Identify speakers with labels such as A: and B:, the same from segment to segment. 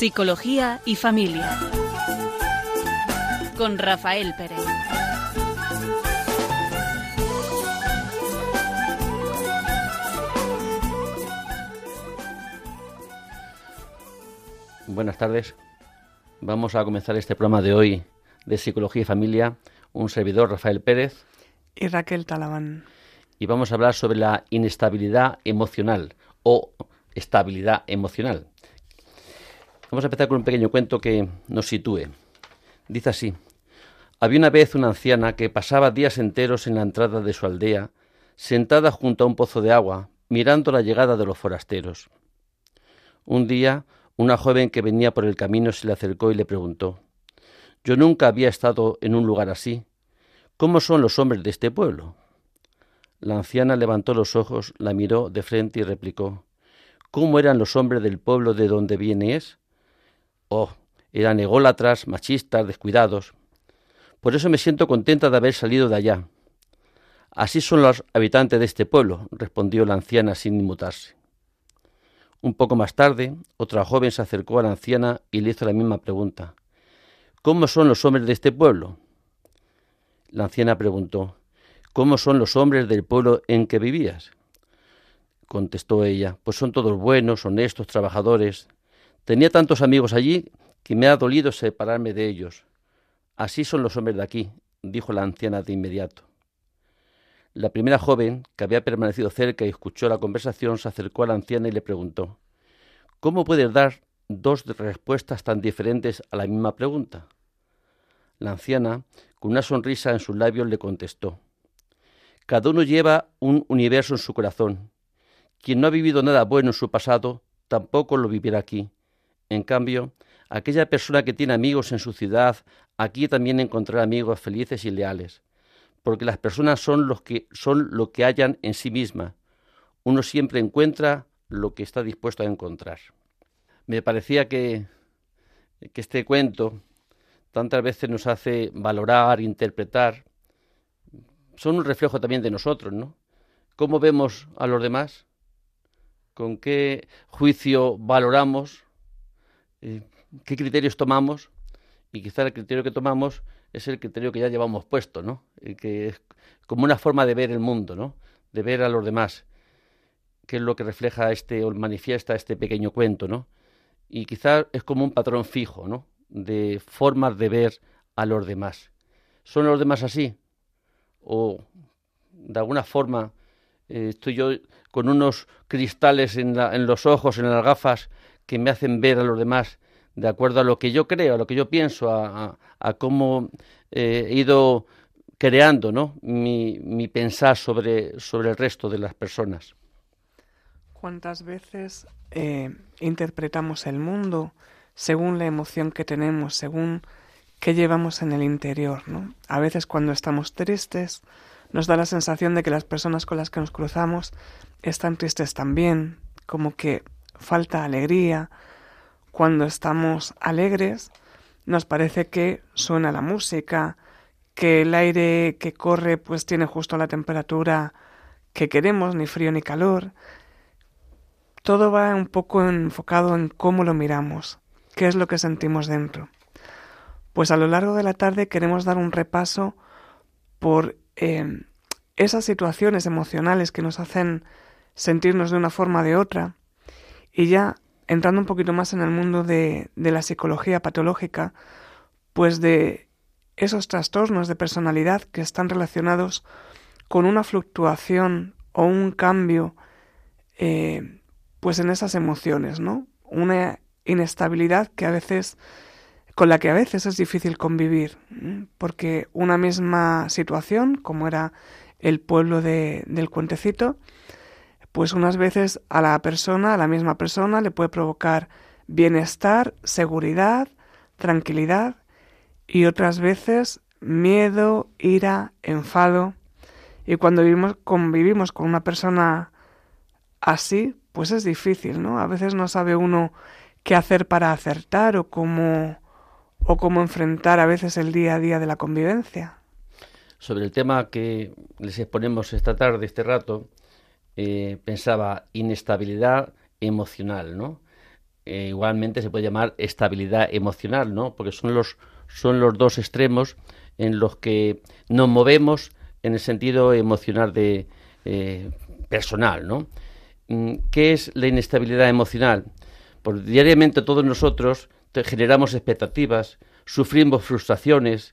A: Psicología y familia. Con Rafael Pérez.
B: Buenas tardes. Vamos a comenzar este programa de hoy de Psicología y Familia. Un servidor, Rafael Pérez.
C: Y Raquel Talabán.
B: Y vamos a hablar sobre la inestabilidad emocional o estabilidad emocional. Vamos a empezar con un pequeño cuento que nos sitúe. Dice así. Había una vez una anciana que pasaba días enteros en la entrada de su aldea, sentada junto a un pozo de agua, mirando la llegada de los forasteros. Un día, una joven que venía por el camino se le acercó y le preguntó Yo nunca había estado en un lugar así. ¿Cómo son los hombres de este pueblo? La anciana levantó los ojos, la miró de frente y replicó ¿Cómo eran los hombres del pueblo de donde viene es? Oh, eran ególatras, machistas, descuidados. Por eso me siento contenta de haber salido de allá. Así son los habitantes de este pueblo, respondió la anciana sin inmutarse. Un poco más tarde, otra joven se acercó a la anciana y le hizo la misma pregunta. ¿Cómo son los hombres de este pueblo? La anciana preguntó, ¿Cómo son los hombres del pueblo en que vivías? Contestó ella, pues son todos buenos, honestos, trabajadores, Tenía tantos amigos allí que me ha dolido separarme de ellos. Así son los hombres de aquí, dijo la anciana de inmediato. La primera joven, que había permanecido cerca y escuchó la conversación, se acercó a la anciana y le preguntó ¿Cómo puedes dar dos respuestas tan diferentes a la misma pregunta? La anciana, con una sonrisa en sus labios, le contestó Cada uno lleva un universo en su corazón. Quien no ha vivido nada bueno en su pasado, tampoco lo vivirá aquí en cambio, aquella persona que tiene amigos en su ciudad, aquí también encontrará amigos felices y leales, porque las personas son los que son lo que hallan en sí mismas. Uno siempre encuentra lo que está dispuesto a encontrar. Me parecía que, que este cuento tantas veces nos hace valorar, interpretar, son un reflejo también de nosotros, ¿no? ¿Cómo vemos a los demás? ¿Con qué juicio valoramos? Eh, qué criterios tomamos y quizá el criterio que tomamos es el criterio que ya llevamos puesto, ¿no? que es como una forma de ver el mundo, ¿no? De ver a los demás, que es lo que refleja este o manifiesta este pequeño cuento, ¿no? Y quizá es como un patrón fijo, ¿no? De formas de ver a los demás. ¿Son los demás así? ¿O de alguna forma eh, estoy yo con unos cristales en, en los ojos, en las gafas, que me hacen ver a los demás de acuerdo a lo que yo creo, a lo que yo pienso, a, cómo eh, he ido creando ¿no? mi, pensar sobre, sobre el resto de las personas.
C: ¿Cuántas veces eh, interpretamos el mundo según la emoción que tenemos, según qué llevamos en el interior? ¿no? A veces cuando estamos tristes nos da la sensación de que las personas con las que nos cruzamos están tristes también, como que falta alegría. Cuando estamos alegres, nos parece que suena la música, que el aire que corre pues tiene justo la temperatura que queremos, ni frío ni calor. Todo va un poco enfocado en cómo lo miramos, qué es lo que sentimos dentro. Pues a lo largo de la tarde queremos dar un repaso por eh, esas situaciones emocionales que nos hacen sentirnos de una forma o de otra y ya entrando un poquito más en el mundo de, la psicología patológica, pues de esos trastornos de personalidad que están relacionados con una fluctuación o un cambio eh, pues en esas emociones, ¿no? Una inestabilidad que a veces con la que a veces es difícil convivir, porque una misma situación, como era el pueblo de, del cuentecito, pues unas veces a la persona, a la misma persona, le puede provocar bienestar, seguridad, tranquilidad y otras veces miedo, ira, enfado. Y cuando vivimos, convivimos con una persona así, pues es difícil, ¿no? A veces no sabe uno qué hacer para acertar o cómo, o cómo enfrentar a veces el día a día de la convivencia.
B: Sobre el tema que les exponemos esta tarde, este rato, eh, pensaba inestabilidad emocional, ¿no? eh, igualmente se puede llamar estabilidad emocional, ¿no? Porque son los, son los dos extremos en los que nos movemos en el sentido emocional de eh, personal, ¿no? Mm, ¿Qué es la inestabilidad emocional? Pues diariamente todos nosotros generamos expectativas, sufrimos frustraciones,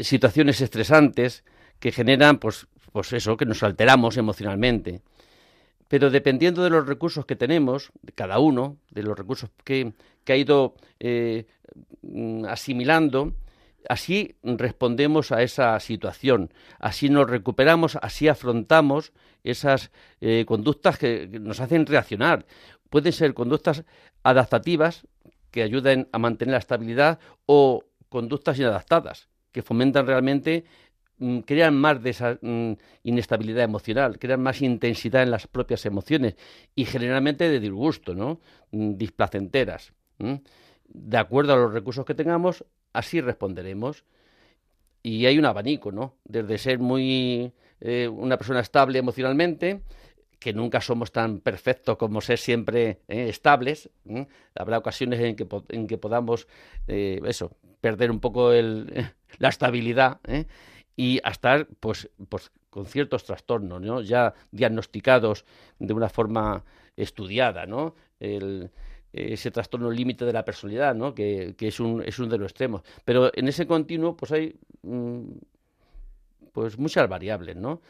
B: situaciones estresantes que generan, pues, pues eso, que nos alteramos emocionalmente. Pero dependiendo de los recursos que tenemos, cada uno, de los recursos que, ha ido eh, asimilando, así respondemos a esa situación, así nos recuperamos, así afrontamos esas eh, conductas que nos hacen reaccionar. Pueden ser conductas adaptativas que ayuden a mantener la estabilidad o conductas inadaptadas que fomentan realmente crean más de esa mm, inestabilidad emocional, crean más intensidad en las propias emociones y generalmente de disgusto, ¿no? Mm, displacenteras. De acuerdo a los recursos que tengamos, así responderemos. Y hay un abanico, ¿no? Desde ser muy eh, una persona estable emocionalmente, que nunca somos tan perfectos como ser siempre eh, estables. Habrá ocasiones en que, que podamos, eh, eso, perder un poco el, la estabilidad y a estar, pues, pues, con ciertos trastornos, ¿no? Ya diagnosticados de una forma estudiada, ¿no? El, ese trastorno límite de la personalidad, ¿no? Que, que, es, un, es uno de los extremos. Pero en ese continuo, pues hay mm, pues muchas variables, ¿no?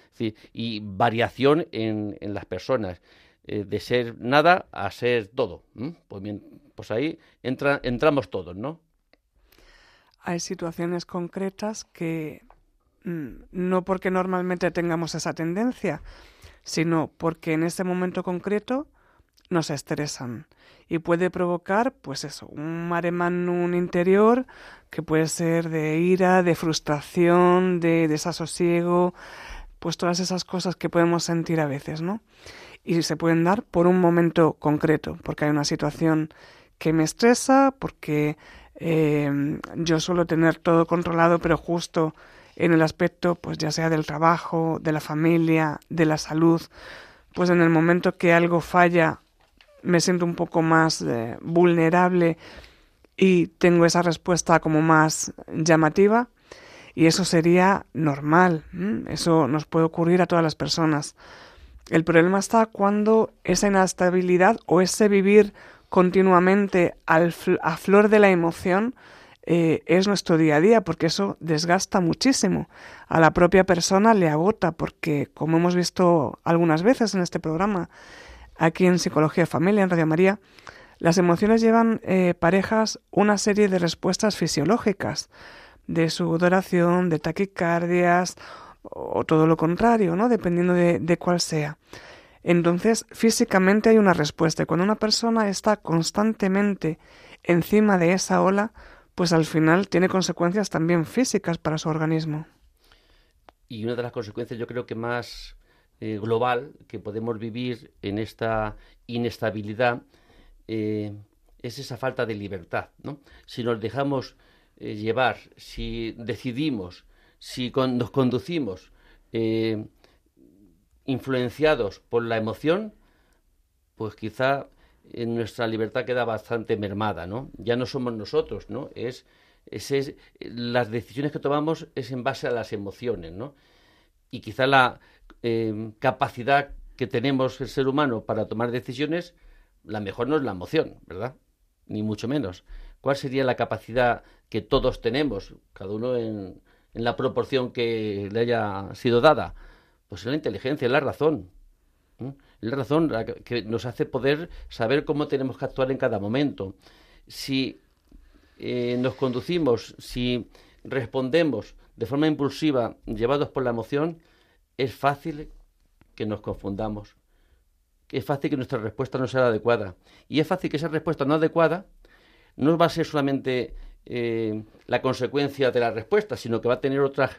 B: y variación en, en las personas, eh, de ser nada a ser todo. Pues bien, pues ahí entra, entramos todos, ¿no?
C: Hay situaciones concretas que no porque normalmente tengamos esa tendencia, sino porque en ese momento concreto nos estresan y puede provocar, pues eso, un mare interior que puede ser de ira, de frustración, de desasosiego, pues todas esas cosas que podemos sentir a veces, ¿no? Y se pueden dar por un momento concreto, porque hay una situación que me estresa, porque eh, yo suelo tener todo controlado, pero justo en el aspecto, pues ya sea del trabajo, de la familia, de la salud, pues en el momento que algo falla me siento un poco más eh, vulnerable y tengo esa respuesta como más llamativa y eso sería normal, eso nos puede ocurrir a todas las personas. El problema está cuando esa inestabilidad o ese vivir continuamente a flor de la emoción eh, es nuestro día a día, porque eso desgasta muchísimo. A la propia persona le agota, porque como hemos visto algunas veces en este programa, aquí en Psicología de Familia, en Radio María, las emociones llevan eh, parejas una serie de respuestas fisiológicas, de sudoración, de taquicardias o todo lo contrario, ¿no? Dependiendo de, de cuál sea. Entonces, físicamente hay una respuesta y cuando una persona está constantemente encima de esa ola, pues al final tiene consecuencias también físicas para su organismo.
B: Y una de las consecuencias yo creo que más eh, global que podemos vivir en esta inestabilidad eh, es esa falta de libertad. ¿no? Si nos dejamos eh, llevar, si decidimos, si nos conducimos influenciados por la emoción, pues quizá en nuestra libertad queda bastante mermada, ¿no? Ya no somos nosotros, ¿no? Es, es, las decisiones que tomamos es en base a las emociones, ¿no? Y quizá la, eh, capacidad que tenemos el ser humano para tomar decisiones, la mejor no es la emoción, ¿verdad? Ni mucho menos. ¿Cuál sería la capacidad que todos tenemos, cada uno en, la proporción que le haya sido dada? Pues es la inteligencia, es la razón. Es la razón que nos hace poder saber cómo tenemos que actuar en cada momento. Si eh, nos conducimos, si respondemos de forma impulsiva, llevados por la emoción, es fácil que nos confundamos. Es fácil que nuestra respuesta no sea adecuada. Y es fácil que esa respuesta no adecuada no va a ser solamente eh, la consecuencia de la respuesta, sino que va a tener otras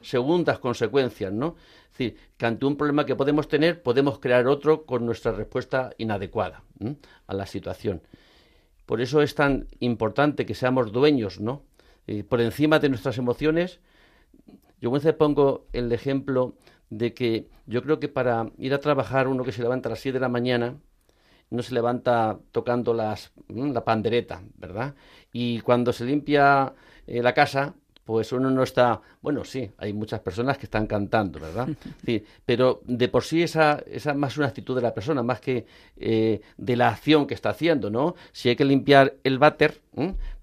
B: segundas consecuencias, ¿no? Es decir, que ante un problema que podemos tener, podemos crear otro con nuestra respuesta inadecuada a la situación. Por eso es tan importante que seamos dueños, ¿no? Por encima de nuestras emociones, yo muchas veces pongo el ejemplo de que yo creo que para ir a trabajar uno que se levanta a las 7 de la mañana no se levanta tocando las, la pandereta, ¿verdad? Y cuando se limpia eh, la casa, pues uno no está, bueno, sí, hay muchas personas que están cantando, ¿verdad? Sí, pero de por sí esa, esa es más una actitud de la persona, más que eh, de la acción que está haciendo, ¿no? Si hay que limpiar el váter,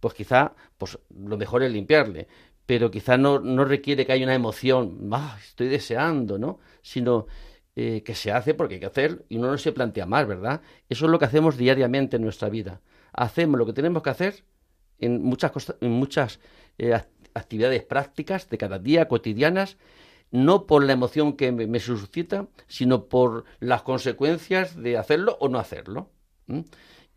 B: pues quizá, pues lo mejor es limpiarle, pero quizá no, no requiere que haya una emoción, ah, estoy deseando, ¿no? Sino eh, que se hace porque hay que hacer y uno no se plantea más, ¿verdad? Eso es lo que hacemos diariamente en nuestra vida. Hacemos lo que tenemos que hacer en muchas, en muchas eh, actividades prácticas de cada día, cotidianas, no por la emoción que me, suscita, sino por las consecuencias de hacerlo o no hacerlo.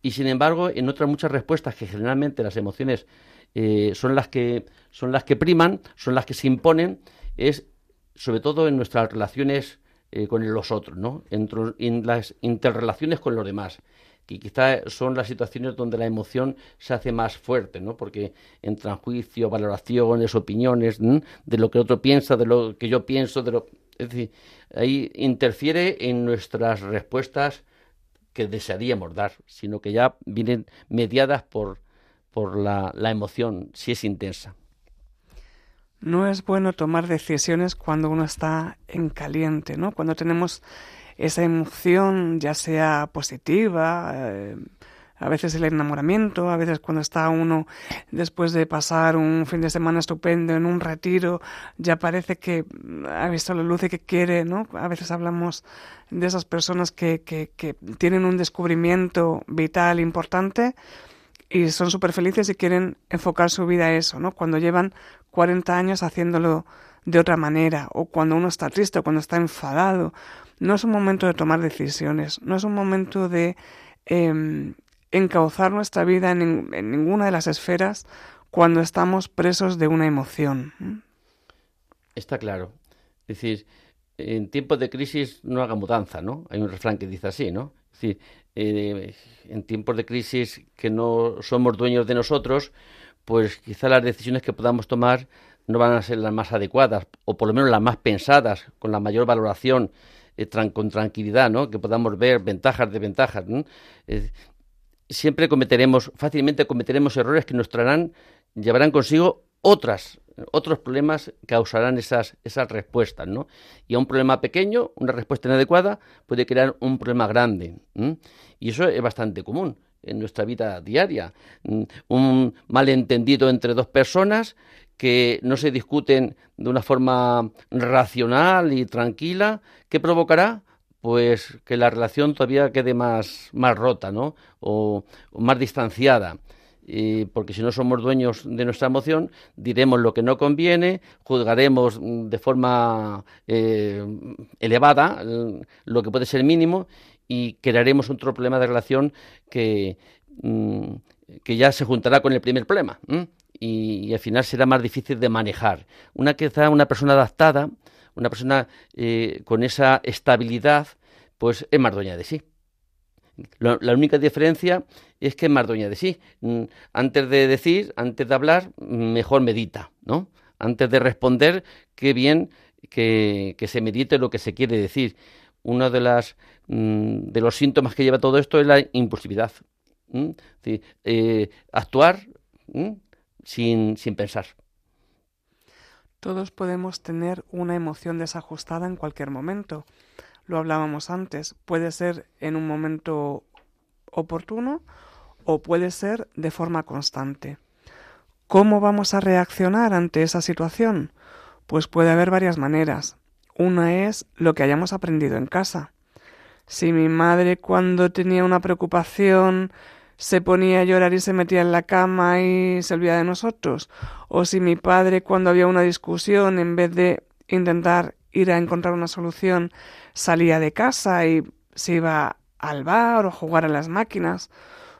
B: Y sin embargo, en otras muchas respuestas que generalmente las emociones eh, son las que son las que priman, son las que se imponen, es sobre todo en nuestras relaciones eh, con los otros, ¿no? en las interrelaciones con los demás que quizá son las situaciones donde la emoción se hace más fuerte, ¿no? Porque entran juicios, valoraciones, opiniones, de lo que otro piensa, de lo que yo pienso, de lo... Es decir, ahí interfiere en nuestras respuestas que desearíamos dar, sino que ya vienen mediadas por, por la, la emoción, si es intensa.
C: No es bueno tomar decisiones cuando uno está en caliente, ¿no? Cuando tenemos esa emoción, ya sea positiva, eh, a veces el enamoramiento, a veces cuando está uno después de pasar un fin de semana estupendo en un retiro, ya parece que ha visto la luz y que quiere, ¿no? A veces hablamos de esas personas que, que, que tienen un descubrimiento vital importante y son súper felices y quieren enfocar su vida a eso, ¿no? Cuando llevan 40 años haciéndolo de otra manera, o cuando uno está triste, o cuando está enfadado, no es un momento de tomar decisiones, no es un momento de eh, encauzar nuestra vida en, ninguna de las esferas cuando estamos presos de una emoción.
B: Está claro. Es decir, en tiempos de crisis no haga mudanza, ¿no? Hay un refrán que dice así, ¿no? Es decir, eh, en tiempos de crisis que no somos dueños de nosotros, pues quizá las decisiones que podamos tomar no van a ser las más adecuadas, o por lo menos las más pensadas, con la mayor valoración eh, con tranquilidad, ¿no? Que podamos ver ventajas, desventajas. siempre cometeremos, fácilmente cometeremos errores que nos traerán, llevarán consigo otras, otros problemas causarán esas, esas respuestas, ¿no? Y a un problema pequeño, una respuesta inadecuada, puede crear un problema grande. Y eso es bastante común en nuestra vida diaria. Un malentendido entre dos personas que no se discuten de una forma racional y tranquila, ¿qué provocará? Pues que la relación todavía quede más, más rota, ¿no? O, más distanciada. porque si no somos dueños de nuestra emoción, diremos lo que no conviene, juzgaremos de forma eh, elevada lo que puede ser mínimo y crearemos otro problema de relación que, mm, que ya se juntará con el primer problema y, al final será más difícil de manejar. Una quizá una persona adaptada, una persona eh, con esa estabilidad, pues es más dueña de sí. La, única diferencia es que es más dueña de sí. Mm, antes de decir, antes de hablar, mejor medita, ¿no? Antes de responder, qué bien que, se medite lo que se quiere decir. Uno de, las, mm, de los síntomas que lleva todo esto es la impulsividad. Eh, actuar sin, sin pensar.
C: Todos podemos tener una emoción desajustada en cualquier momento. Lo hablábamos antes. Puede ser en un momento oportuno o puede ser de forma constante. ¿Cómo vamos a reaccionar ante esa situación? Pues puede haber varias maneras. Una es lo que hayamos aprendido en casa. Si mi madre cuando tenía una preocupación se ponía a llorar y se metía en la cama y se olvidaba de nosotros, o si mi padre cuando había una discusión, en vez de intentar ir a encontrar una solución, salía de casa y se iba al bar o jugar a las máquinas,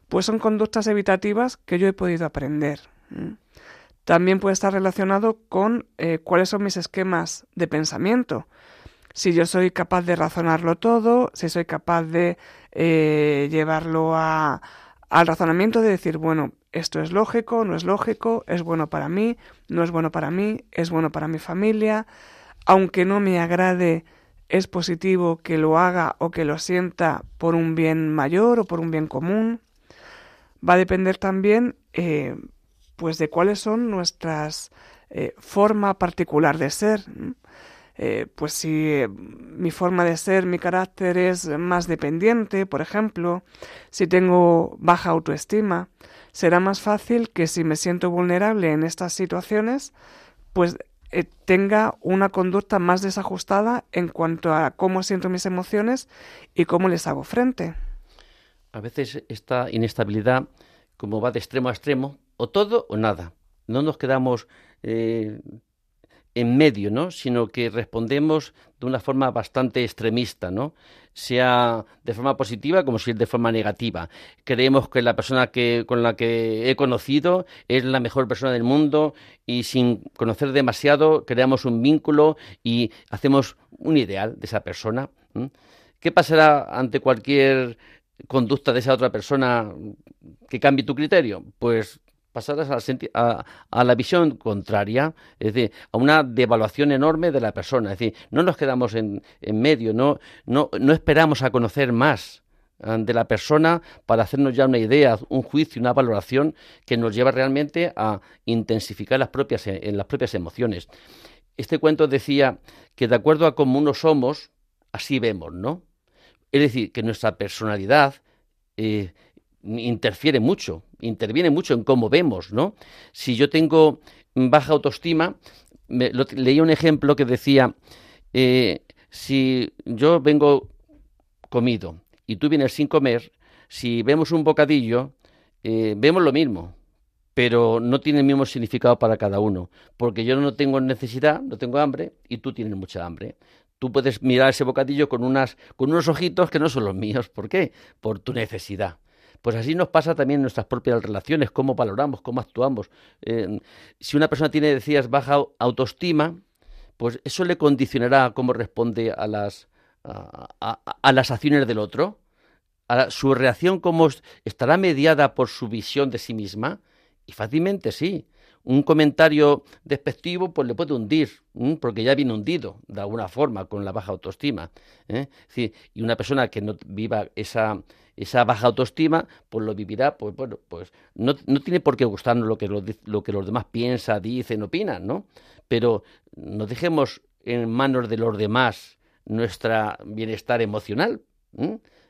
C: pues son conductas evitativas que yo he podido aprender. También puede estar relacionado con eh, cuáles son mis esquemas de pensamiento. Si yo soy capaz de razonarlo todo, si soy capaz de eh, llevarlo a, al razonamiento de decir, bueno, esto es lógico, no es lógico, es bueno para mí, no es bueno para mí, es bueno para mi familia, aunque no me agrade es positivo que lo haga o que lo sienta por un bien mayor o por un bien común. Va a depender también eh, pues de cuáles son nuestras eh, forma particular de ser. Eh, pues si mi forma de ser, mi carácter es más dependiente, por ejemplo, si tengo baja autoestima, será más fácil que si me siento vulnerable en estas situaciones, pues eh, tenga una conducta más desajustada en cuanto a cómo siento mis emociones y cómo les hago frente.
B: A veces esta inestabilidad, como va de extremo a extremo, o todo o nada. No nos quedamos eh, en medio, ¿no? Sino que respondemos de una forma bastante extremista, ¿no? Sea de forma positiva como si es de forma negativa. Creemos que la persona que, con la que he conocido es la mejor persona del mundo y sin conocer demasiado creamos un vínculo y hacemos un ideal de esa persona. ¿Qué pasará ante cualquier conducta de esa otra persona que cambie tu criterio? Pues pasadas a, la visión contraria, es decir, a una devaluación enorme de la persona. Es decir, no nos quedamos en, medio, no, no, no esperamos a conocer más ah, de la persona para hacernos ya una idea, un juicio, una valoración que nos lleva realmente a intensificar las propias, en las propias emociones. Este cuento decía que de acuerdo a cómo uno somos, así vemos, ¿no? Es decir, que nuestra personalidad eh, interfiere mucho, interviene mucho en cómo vemos, ¿no? Si yo tengo baja autoestima, leí un ejemplo que decía, eh, si yo vengo comido y tú vienes sin comer, si vemos un bocadillo, eh, vemos lo mismo, pero no tiene el mismo significado para cada uno, porque yo no tengo necesidad, no tengo hambre y tú tienes mucha hambre. Tú puedes mirar ese bocadillo con, unas, con unos ojitos que no son los míos. ¿Por qué? Por tu necesidad. Pues así nos pasa también en nuestras propias relaciones, cómo valoramos, cómo actuamos. Eh, si una persona tiene, decías, baja autoestima, pues eso le condicionará cómo responde a las, a, las acciones del otro. A su reacción cómo estará mediada por su visión de sí misma. Y fácilmente sí. Un comentario despectivo pues le puede hundir, porque ya viene hundido de alguna forma con la baja autoestima. ¿eh? y una persona que no viva esa, esa baja autoestima, pues lo vivirá, pues bueno, pues no, no tiene por qué gustarnos lo que, lo, que los demás piensan, dicen, opinan, ¿no? Pero no dejemos en manos de los demás nuestro bienestar emocional.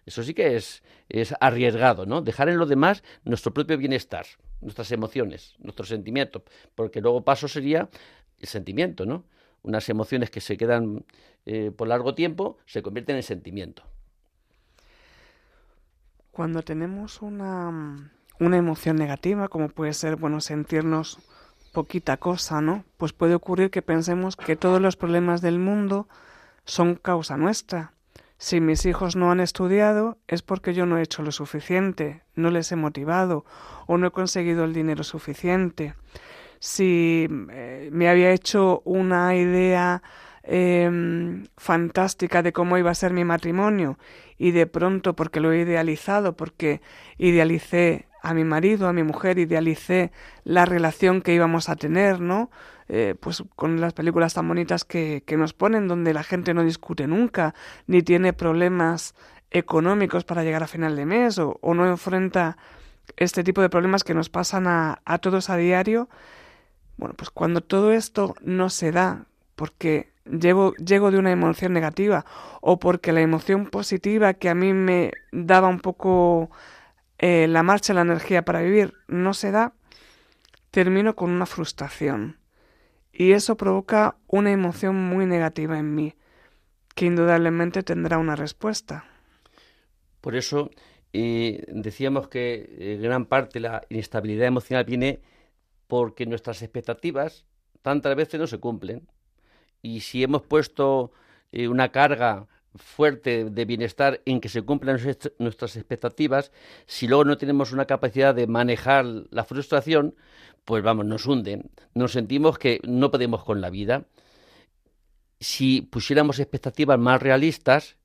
B: Eso sí que es, es arriesgado, ¿no? Dejar en los demás nuestro propio bienestar, nuestras emociones, nuestros sentimientos, porque luego paso sería el sentimiento, ¿no? Unas emociones que se quedan eh, por largo tiempo se convierten en sentimiento.
C: Cuando tenemos una, una emoción negativa, como puede ser, bueno, sentirnos poquita cosa, ¿no? Pues puede ocurrir que pensemos que todos los problemas del mundo son causa nuestra. Si mis hijos no han estudiado es porque yo no he hecho lo suficiente, no les he motivado o no he conseguido el dinero suficiente. Si eh, me había hecho una idea Em, fantástica de cómo iba a ser mi matrimonio y de pronto porque lo he idealizado, porque idealicé a mi marido, a mi mujer, idealicé la relación que íbamos a tener, ¿no? Eh, pues con las películas tan bonitas que, que nos ponen, donde la gente no discute nunca, ni tiene problemas económicos para llegar a final de mes, o, o no enfrenta este tipo de problemas que nos pasan a, a todos a diario. Bueno, pues cuando todo esto no se da, porque llevo, llego de una emoción negativa o porque la emoción positiva que a mí me daba un poco eh, la marcha, la energía para vivir no se da, termino con una frustración. Y eso provoca una emoción muy negativa en mí, que indudablemente tendrá una respuesta.
B: Por eso eh, decíamos que eh, gran parte de la inestabilidad emocional viene porque nuestras expectativas tantas veces no se cumplen y si hemos puesto eh, una carga fuerte de bienestar en que se cumplan nuestras expectativas, si luego no tenemos una capacidad de manejar la frustración, pues vamos, nos hunden, nos sentimos que no podemos con la vida. Si pusiéramos expectativas más realistas,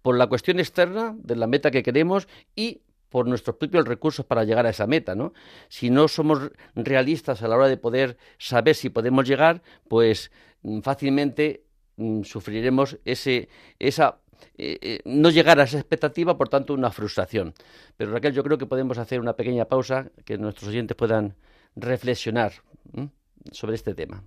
B: por la cuestión externa de la meta que queremos y por nuestros propios recursos para llegar a esa meta, ¿no? Si no somos realistas a la hora de poder saber si podemos llegar, pues mm, fácilmente mm, sufriremos ese, esa eh, eh, no llegar a esa expectativa, por tanto, una frustración. Pero Raquel, yo creo que podemos hacer una pequeña pausa, que nuestros oyentes puedan reflexionar sobre este tema.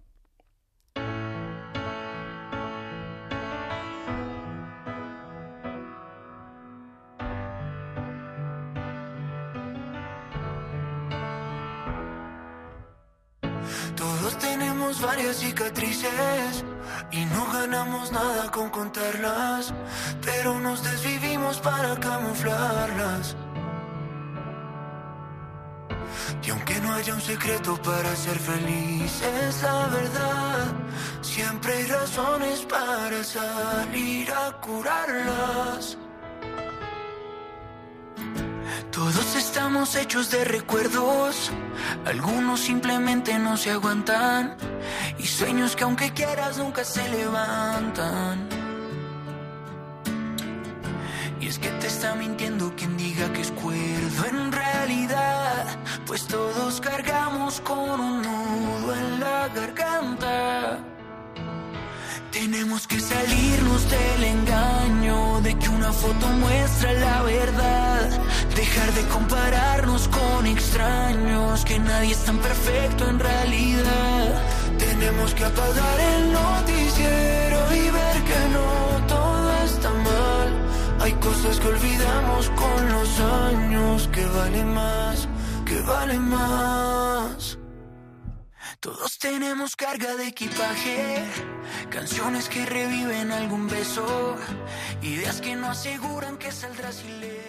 D: Cicatrices y no ganamos nada con contarlas, pero nos desvivimos para camuflarlas. Y aunque no haya un secreto para ser feliz, es la verdad. Siempre hay razones para salir a curarlas. Todos estamos hechos de recuerdos, algunos simplemente no se aguantan y sueños que aunque quieras nunca se levantan. Y es que te está mintiendo quien diga que es cuerdo en realidad, pues todos cargamos con un nudo en la garganta. Tenemos que salirnos del engaño de que una foto muestra la verdad. Dejar de compararnos con extraños, que nadie es tan perfecto en realidad. Tenemos que apagar el noticiero y ver que no todo está mal. Hay cosas que olvidamos con los años que valen más, que valen más. Todos tenemos carga de equipaje, canciones que reviven algún beso, ideas que no aseguran que saldrás ileso.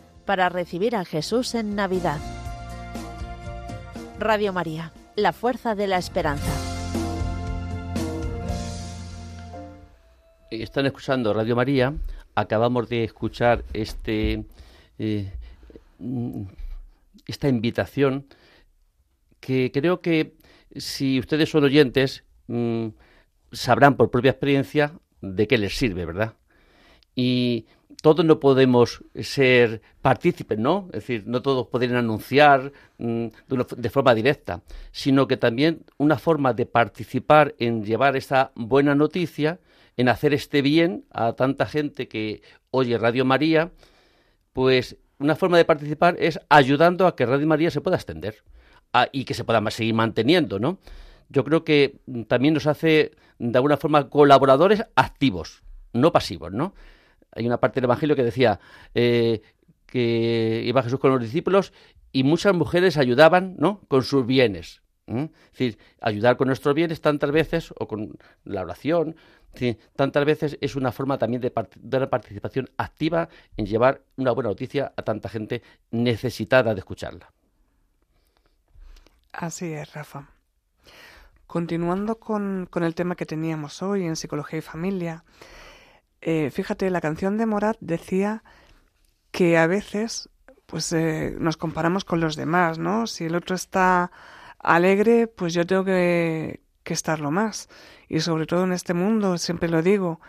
A: para recibir a Jesús en Navidad. Radio María, la fuerza de la esperanza.
B: Están escuchando Radio María. Acabamos de escuchar este eh, esta invitación que creo que si ustedes son oyentes mm, sabrán por propia experiencia de qué les sirve, ¿verdad? Y todos no podemos ser partícipes, ¿no? Es decir, no todos pueden anunciar mm, de, forma directa, sino que también una forma de participar en llevar esta buena noticia, en hacer este bien a tanta gente que oye Radio María, pues una forma de participar es ayudando a que Radio María se pueda extender y que se pueda seguir manteniendo, ¿no? Yo creo que también nos hace de alguna forma colaboradores activos, no pasivos, ¿no? Hay una parte del Evangelio que decía eh, que iba Jesús con los discípulos y muchas mujeres ayudaban, ¿no? Con sus bienes. Es decir, ayudar con nuestros bienes tantas veces, o con la oración, tantas veces es una forma también de, de una participación activa en llevar una buena noticia a tanta gente necesitada de escucharla.
C: Así es, Rafa. Continuando con, el tema que teníamos hoy en Psicología y Familia, eh, fíjate, la canción de Morat decía que a veces pues eh, nos comparamos con los demás, ¿no? Si el otro está alegre, pues yo tengo que, que estarlo más. Y sobre todo en este mundo, siempre lo digo,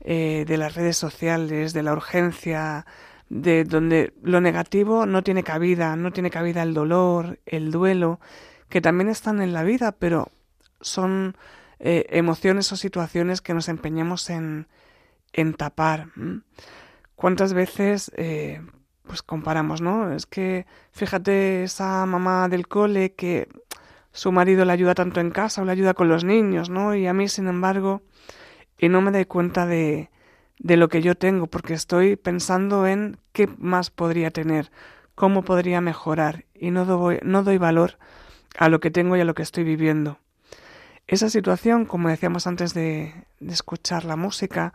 C: eh, de las redes sociales, de la urgencia, de donde lo negativo no tiene cabida, no tiene cabida el dolor, el duelo, que también están en la vida, pero son eh, emociones o situaciones que nos empeñamos en, en tapar. ¿Cuántas veces eh, pues comparamos, no? Es que fíjate esa mamá del cole que su marido le ayuda tanto en casa o le ayuda con los niños, ¿no? Y a mí, sin embargo, y no me doy cuenta de, de lo que yo tengo, porque estoy pensando en qué más podría tener, cómo podría mejorar, y no doy, no doy valor a lo que tengo y a lo que estoy viviendo. Esa situación, como decíamos antes de, de escuchar la música,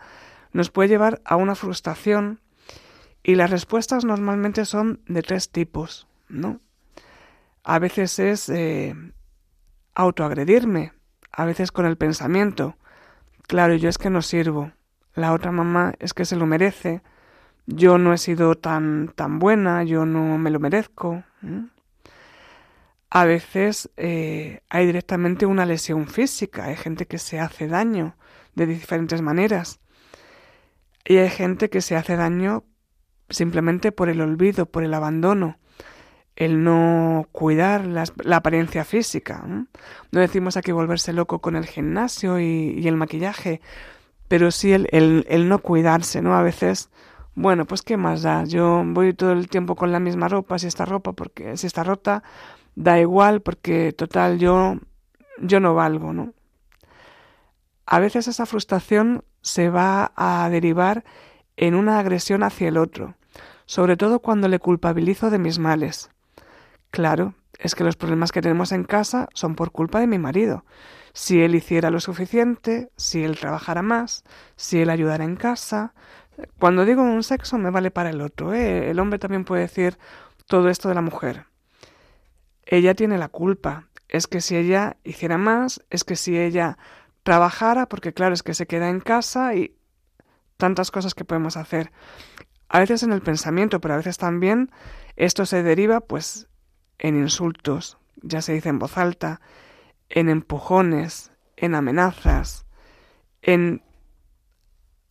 C: nos puede llevar a una frustración y las respuestas normalmente son de tres tipos, ¿no? A veces es eh, autoagredirme, a veces con el pensamiento. Claro, yo es que no sirvo. La otra mamá es que se lo merece. Yo no he sido tan, tan buena, yo no me lo merezco. A veces eh, hay directamente una lesión física, hay gente que se hace daño de diferentes maneras. Y hay gente que se hace daño simplemente por el olvido, por el abandono el no cuidar la, apariencia física. ¿no? decimos aquí volverse loco con el gimnasio y, el maquillaje, pero sí el, el, no cuidarse, ¿no? A veces, bueno, pues qué más da. Yo voy todo el tiempo con la misma ropa, si está ropa, porque si está rota, da igual, porque total yo, yo no valgo, ¿no? A veces esa frustración se va a derivar en una agresión hacia el otro, sobre todo cuando le culpabilizo de mis males. Claro, es que los problemas que tenemos en casa son por culpa de mi marido. Si él hiciera lo suficiente, si él trabajara más, si él ayudara en casa. Cuando digo un sexo me vale para el otro. ¿eh? El hombre también puede decir todo esto de la mujer. Ella tiene la culpa. Es que si ella hiciera más, es que si ella trabajara, porque claro, es que se queda en casa y tantas cosas que podemos hacer. A veces en el pensamiento, pero a veces también esto se deriva pues en insultos, ya se dice en voz alta, en empujones, en amenazas, en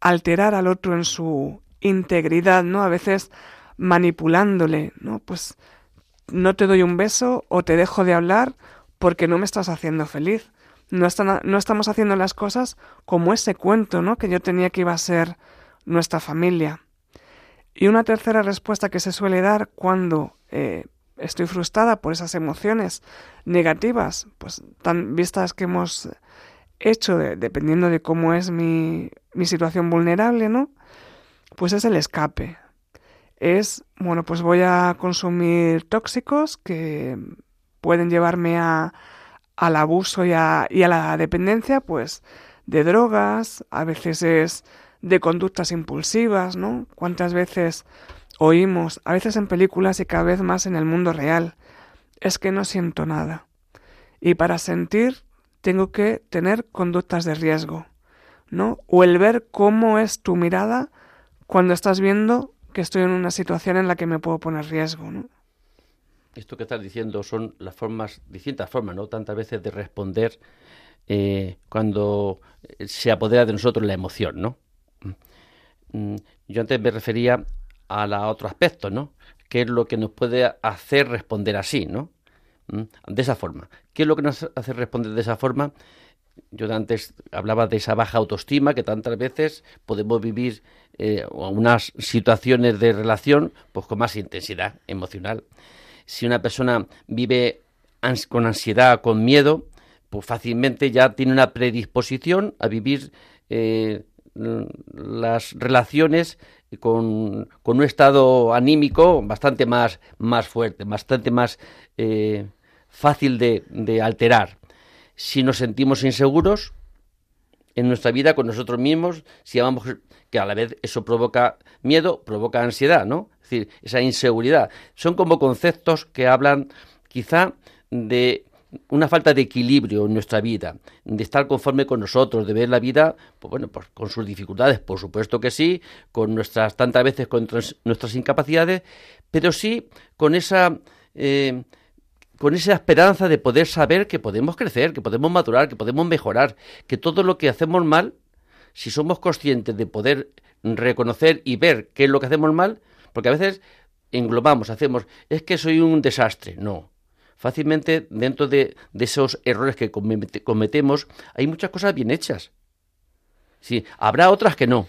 C: alterar al otro en su integridad, ¿no? A veces manipulándole, ¿no? Pues no te doy un beso o te dejo de hablar porque no me estás haciendo feliz. No, no estamos haciendo las cosas como ese cuento, ¿no? Que yo tenía que iba a ser nuestra familia. Y una tercera respuesta que se suele dar cuando eh, estoy frustrada por esas emociones negativas, pues tan vistas que hemos hecho dependiendo de cómo es mi, mi situación vulnerable, ¿no? Pues es el escape. Es, bueno, pues voy a consumir tóxicos que pueden llevarme a, al abuso y a, y a la dependencia, pues de drogas, a veces es de conductas impulsivas, ¿no? ¿Cuántas veces Oímos, a veces en películas y cada vez más en el mundo real, es que no siento nada. Y para sentir tengo que tener conductas de riesgo, ¿no? O el ver cómo es tu mirada cuando estás viendo que estoy en una situación en la que me puedo poner riesgo, ¿no?
B: Esto que estás diciendo son las formas, distintas formas, ¿no? Tantas veces de responder eh, cuando se apodera de nosotros la emoción, ¿no? Mm, yo antes me refería a otro aspecto, ¿no? ¿Qué es lo que nos puede hacer responder así, ¿no? ¿Mm? De esa forma. ¿Qué es lo que nos hace responder de esa forma? Yo antes hablaba de esa baja autoestima que tantas veces podemos vivir eh, unas situaciones de relación pues con más intensidad emocional. Si una persona vive con ansiedad, con miedo, pues fácilmente ya tiene una predisposición a vivir eh, las relaciones con, un estado anímico bastante más, más fuerte, bastante más eh, fácil de, alterar. Si nos sentimos inseguros en nuestra vida con nosotros mismos, si vamos que a la vez eso provoca miedo, provoca ansiedad, ¿no? Es decir, esa inseguridad. Son como conceptos que hablan quizá de una falta de equilibrio en nuestra vida, de estar conforme con nosotros, de ver la vida, pues bueno, pues con sus dificultades, por supuesto que sí, con nuestras tantas veces con nuestras incapacidades, pero sí con esa eh, con esa esperanza de poder saber que podemos crecer, que podemos madurar, que podemos mejorar, que todo lo que hacemos mal, si somos conscientes de poder reconocer y ver qué es lo que hacemos mal, porque a veces englobamos, hacemos, es que soy un desastre. No. Fácilmente dentro de, esos errores que cometemos hay muchas cosas bien hechas. Sí, habrá otras que no.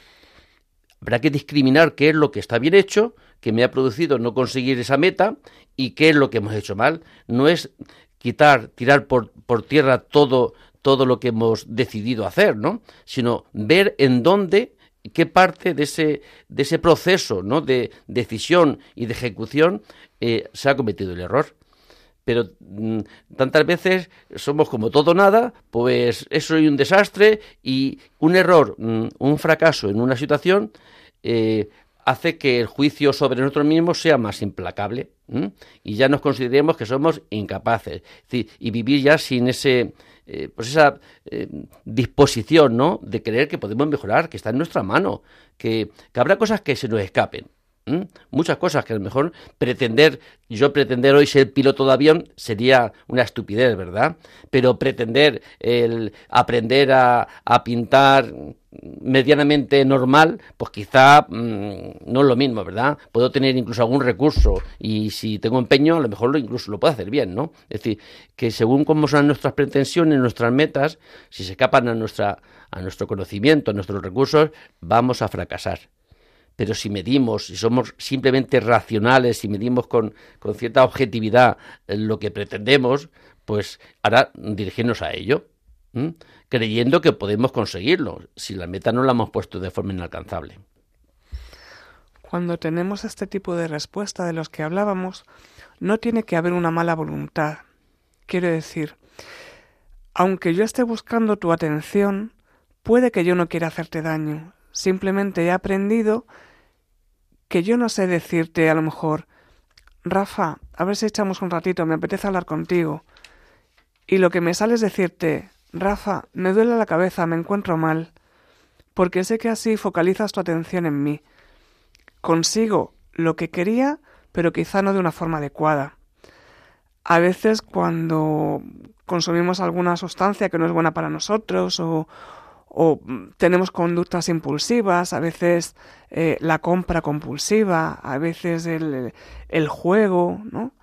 B: Habrá que discriminar qué es lo que está bien hecho, que me ha producido no conseguir esa meta y qué es lo que hemos hecho mal. No es quitar, tirar por, por tierra todo, todo lo que hemos decidido hacer, ¿no? Sino ver en dónde qué parte de ese, de ese proceso ¿no? de decisión y de ejecución eh, se ha cometido el error. Pero mm, tantas veces somos como todo nada, pues eso es un desastre y un error, mm, un fracaso en una situación eh, hace que el juicio sobre nosotros mismos sea más implacable y ya nos consideremos que somos incapaces. y vivir ya sin ese, eh, pues esa eh, disposición, ¿no? De creer que podemos mejorar, que está en nuestra mano, que, que habrá cosas que se nos escapen. Muchas cosas que a lo mejor pretender, yo pretender hoy ser piloto de avión sería una estupidez, ¿verdad? Pero pretender el aprender a, a pintar medianamente normal, pues quizá mm, no es lo mismo, ¿verdad? Puedo tener incluso algún recurso y si tengo empeño, a lo mejor lo incluso lo puedo hacer bien, ¿no? Es decir, que según cómo son nuestras pretensiones, nuestras metas, si se escapan a, nuestra, a nuestro conocimiento, a nuestros recursos, vamos a fracasar. Pero si medimos, si somos simplemente racionales, si medimos con, con cierta objetividad lo que pretendemos, pues ahora dirigirnos a ello creyendo que podemos conseguirlo, si la meta no la hemos puesto de forma inalcanzable.
C: Cuando tenemos este tipo de respuesta de los que hablábamos, no tiene que haber una mala voluntad. Quiero decir, aunque yo esté buscando tu atención, puede que yo no quiera hacerte daño. Simplemente he aprendido que yo no sé decirte a lo mejor, Rafa, a ver si echamos un ratito, me apetece hablar contigo. Y lo que me sale es decirte, Rafa, me duele la cabeza, me encuentro mal, porque sé que así focalizas tu atención en mí. Consigo lo que quería, pero quizá no de una forma adecuada. A veces cuando consumimos alguna sustancia que no es buena para nosotros o, tenemos conductas impulsivas, a veces eh, la compra compulsiva, a veces el, el juego, ¿no?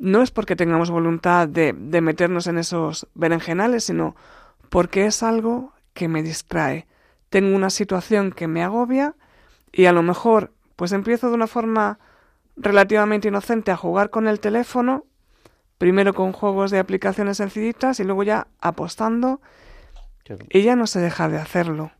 C: No es porque tengamos voluntad de, de meternos en esos berenjenales, sino porque es algo que me distrae. Tengo una situación que me agobia y a lo mejor pues empiezo de una forma relativamente inocente a jugar con el teléfono, primero con juegos de aplicaciones sencillitas y luego ya apostando y ya no se deja de hacerlo.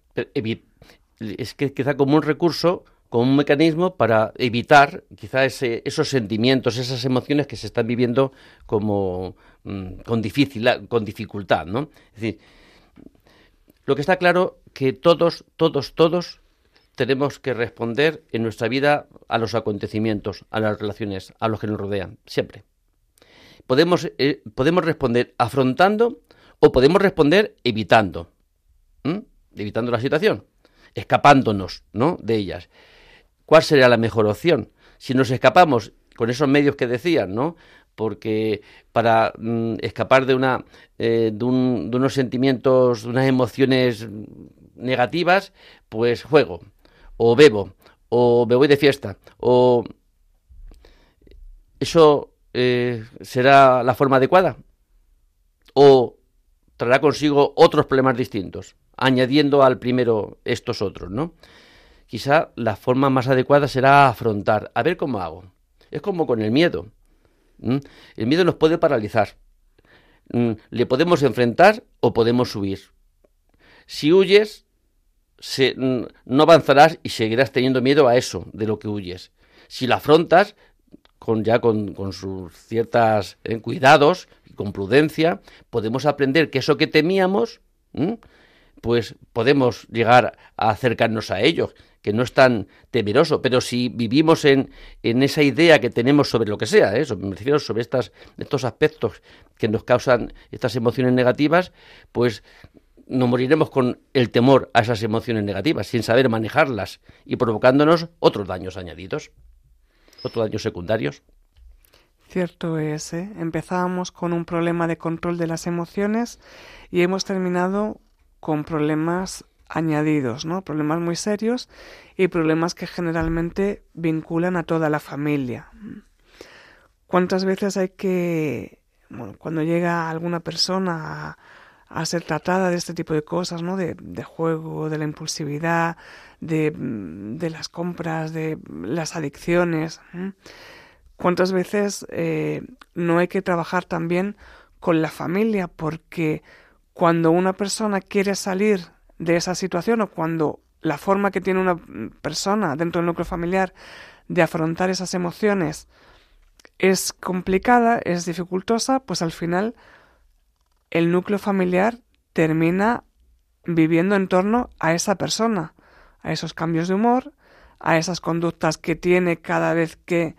B: Es que quizá como un recurso como un mecanismo para evitar quizá esos sentimientos, esas emociones que se están viviendo como mm, con, difícil, con dificultad, ¿no? Es decir, lo que está claro que todos, todos, todos tenemos que responder en nuestra vida a los acontecimientos, a las relaciones, a los que nos rodean, siempre. Podemos, eh, podemos responder afrontando o podemos responder evitando, evitando la situación, escapándonos ¿no? de ellas. ¿Cuál sería la mejor opción? Si nos escapamos con esos medios que decían, ¿no? Porque para mm, escapar de, una, eh, de, unos sentimientos, de unas emociones negativas, pues juego, o bebo, o me voy de fiesta, o eso eh, será la forma adecuada, o traerá consigo otros problemas distintos, añadiendo al primero estos otros, ¿no? Quizá la forma más adecuada será afrontar, a ver cómo hago. Es como con el miedo. El miedo nos puede paralizar. Le podemos enfrentar o podemos huir. Si huyes, no avanzarás y seguirás teniendo miedo a eso, de lo que huyes. Si la afrontas, con, ya con, sus ciertos eh, cuidados y con prudencia, podemos aprender que eso que temíamos, pues podemos llegar a acercarnos a ellos que no es tan temeroso, pero si vivimos en, en esa idea que tenemos sobre lo que sea, ¿eh? me refiero sobre estas, estos aspectos que nos causan estas emociones negativas, pues nos moriremos con el temor a esas emociones negativas, sin saber manejarlas y provocándonos otros daños añadidos, otros daños secundarios.
C: Cierto es, ¿eh? empezábamos con un problema de control de las emociones y hemos terminado con problemas añadidos, ¿no? Problemas muy serios y problemas que generalmente vinculan a toda la familia. ¿Cuántas veces hay que, bueno, cuando llega alguna persona a, ser tratada de este tipo de cosas, ¿no? De, juego, de la impulsividad, de, de, las compras, de las adicciones. ¿Cuántas veces eh, no hay que trabajar también con la familia? Porque cuando una persona quiere salir de esa situación o cuando la forma que tiene una persona dentro del núcleo familiar de afrontar esas emociones es complicada, es dificultosa, pues al final el núcleo familiar termina viviendo en torno a esa persona, a esos cambios de humor, a esas conductas que tiene cada vez que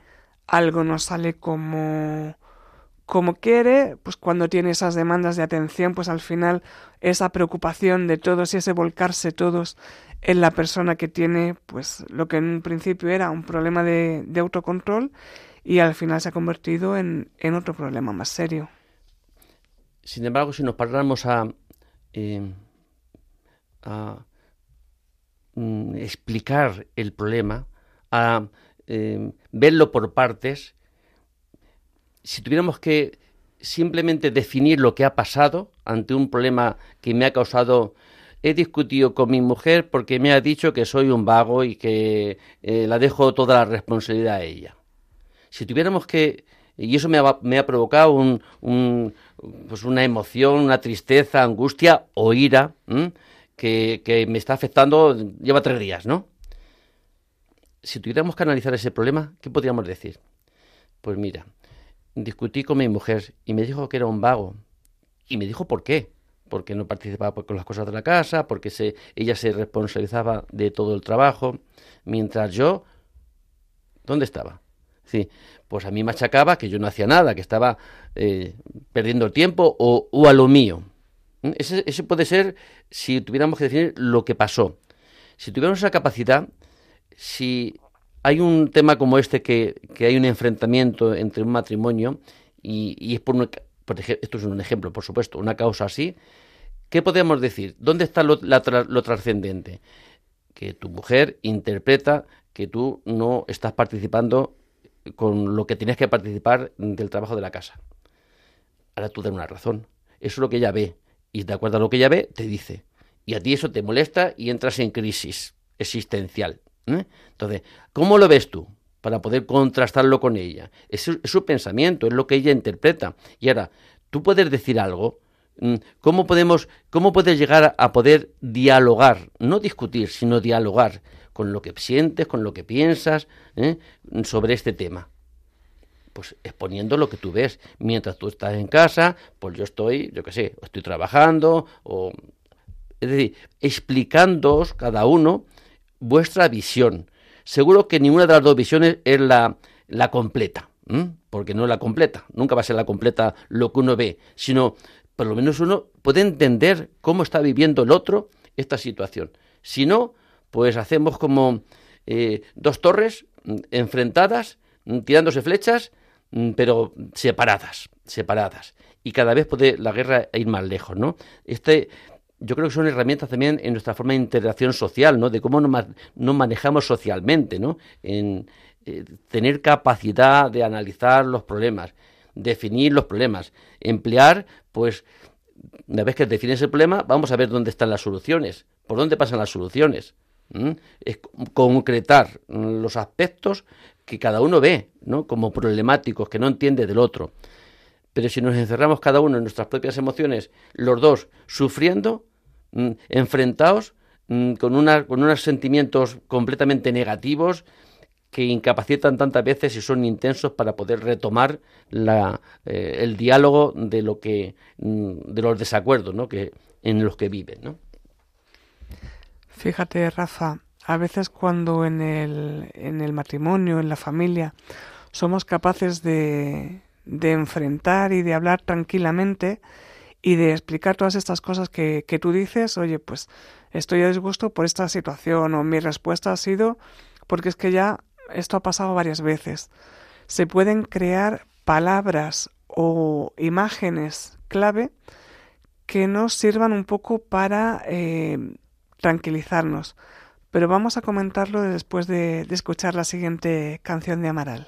C: algo no sale como como quiere, pues cuando tiene esas demandas de atención, pues al final esa preocupación de todos y ese volcarse todos en la persona que tiene, pues lo que en un principio era un problema de, autocontrol y al final se ha convertido en, otro problema más serio.
B: Sin embargo, si nos paráramos a, eh, a mm, explicar el problema, a eh, verlo por partes, si tuviéramos que simplemente definir lo que ha pasado ante un problema que me ha causado he discutido con mi mujer porque me ha dicho que soy un vago y que eh, la dejo toda la responsabilidad a ella. Si tuviéramos que y eso me ha, provocado un, pues una emoción, una tristeza, angustia o ira que, que, me está afectando, lleva tres días, ¿no? si tuviéramos que analizar ese problema, ¿qué podríamos decir? Pues mira, discutí con mi mujer y me dijo que era un vago. Y me dijo por qué. Porque no participaba con las cosas de la casa, porque se, ella se responsabilizaba de todo el trabajo, mientras yo, ¿dónde estaba? Sí, pues a mí me que yo no hacía nada, que estaba eh, perdiendo el tiempo o, o, a lo mío. ¿Mm? Ese, ese puede ser si tuviéramos que definir lo que pasó. Si tuviéramos esa capacidad, si hay un tema como este que, hay un enfrentamiento entre un matrimonio y, es por, por esto es un ejemplo, por supuesto, una causa así, ¿qué podemos decir? ¿Dónde está lo, lo trascendente? Que tu mujer interpreta que tú no estás participando con lo que tienes que participar del trabajo de la casa. Ahora tú das una razón. Eso es lo que ella ve. Y de acuerdo a lo que ella ve, te dice. Y a ti eso te molesta y entras en crisis existencial. ¿Eh? Entonces, ¿cómo lo ves tú? Para poder contrastarlo con ella. Es su, pensamiento, es lo que ella interpreta. Y ahora, tú puedes decir algo, mm, ¿Cómo podemos, cómo puedes llegar a poder dialogar, no discutir, sino dialogar con lo que sientes, con lo que piensas ¿eh? sobre este tema? Pues exponiendo lo que tú ves. Mientras tú estás en casa, pues yo estoy, yo qué sé, estoy trabajando, o es decir, explicándoos cada uno vuestra visión. Seguro que ninguna de las dos visiones es la, la completa, porque no es la completa, nunca va a ser la completa lo que uno ve, sino por lo menos uno puede entender cómo está viviendo el otro esta situación. Si no, pues hacemos como eh, dos torres mm, enfrentadas, mm, tirándose flechas, mm, pero separadas, separadas. Y cada vez puede la guerra ir más lejos, ¿no? Este, yo creo que son herramientas también en nuestra forma de integración social, ¿no? De cómo nos, manejamos socialmente, ¿no? En eh, tener capacidad de analizar los problemas, definir los problemas, emplear, pues, una vez que defines el problema, vamos a ver dónde están las soluciones, por dónde pasan las soluciones. Es concretar los aspectos que cada uno ve, ¿no? Como problemáticos, que no entiende del otro. Pero si nos encerramos cada uno en nuestras propias emociones, los dos sufriendo, enfrentados mm, con, con unos sentimientos completamente negativos que incapacitan tantas veces y son intensos para poder retomar la, eh, el diálogo de lo que mm, de los desacuerdos ¿no? que en los que viven ¿no?
C: fíjate Rafa a veces cuando en el, en el matrimonio en la familia somos capaces de, de enfrentar y de hablar tranquilamente y de explicar todas estas cosas que, que tú dices, oye, pues estoy a disgusto por esta situación o mi respuesta ha sido porque es que ya esto ha pasado varias veces. Se pueden crear palabras o imágenes clave que nos sirvan un poco para eh, tranquilizarnos. Pero vamos a comentarlo después de escuchar la siguiente canción de Amaral.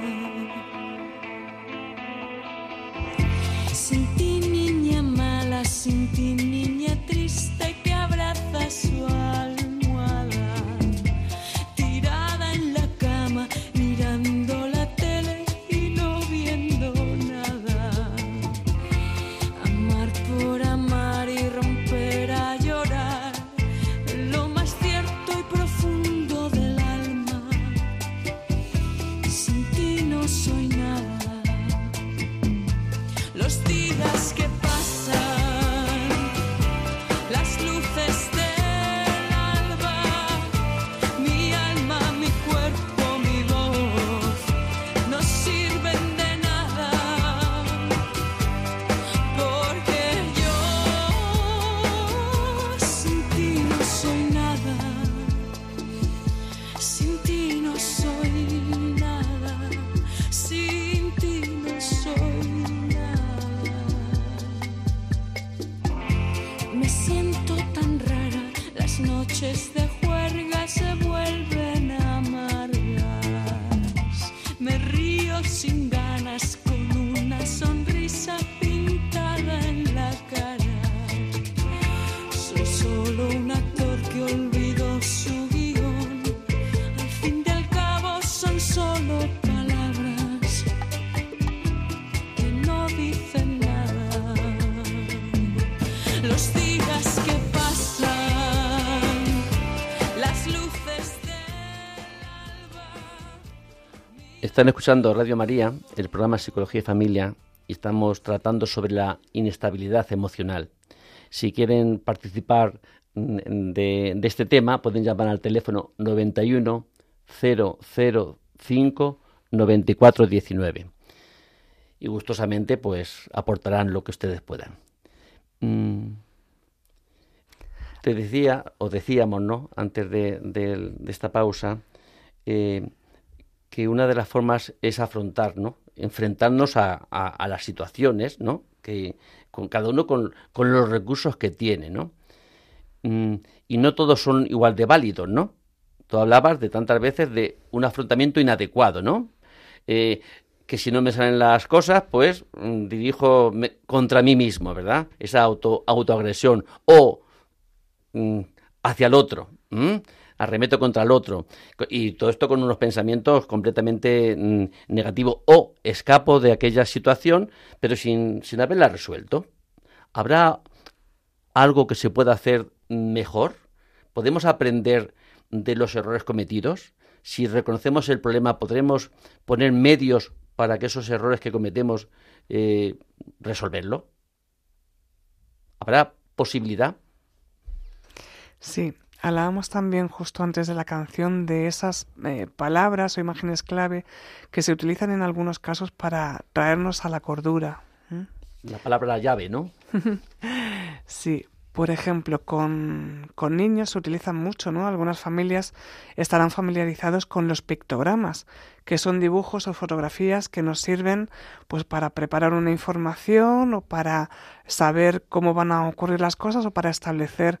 E: Sin
B: Están escuchando Radio María, el programa Psicología y Familia, y estamos tratando sobre la inestabilidad emocional. Si quieren participar mm, de, este tema, pueden llamar al teléfono 91 005 9419 y gustosamente pues aportarán lo que ustedes puedan. Mm, Te decía, o decíamos, ¿no? Antes de esta pausa, eh, que una de las formas es afrontar, ¿no? Enfrentarnos a, las situaciones, ¿no? Que con cada uno con, los recursos que tiene, ¿no? Mm, y no todos son igual de válidos, ¿no? Tú hablabas de tantas veces de un afrontamiento inadecuado, ¿no? Eh, que si no me salen las cosas, pues mm, dirijo contra mí mismo, ¿verdad? Esa auto, autoagresión. O mm, hacia el otro. Arremeto contra el otro. Y todo esto con unos pensamientos completamente mm, negativos. O escapo de aquella situación, pero sin, sin haberla resuelto. ¿Habrá algo que se pueda hacer mejor? ¿Podemos aprender de los errores cometidos? Si reconocemos el problema, ¿podremos poner medios para que esos errores que cometemos eh, resolverlo? ¿Habrá posibilidad?
C: Sí, hablábamos también justo antes de la canción de esas eh, palabras o imágenes clave que se utilizan en algunos casos para traernos a la cordura.
B: La palabra llave, ¿no?
C: Sí, por ejemplo, con, con niños se utilizan mucho, ¿no? Algunas familias estarán familiarizados con los pictogramas, que son dibujos o fotografías que nos sirven pues para preparar una información o para saber cómo van a ocurrir las cosas o para establecer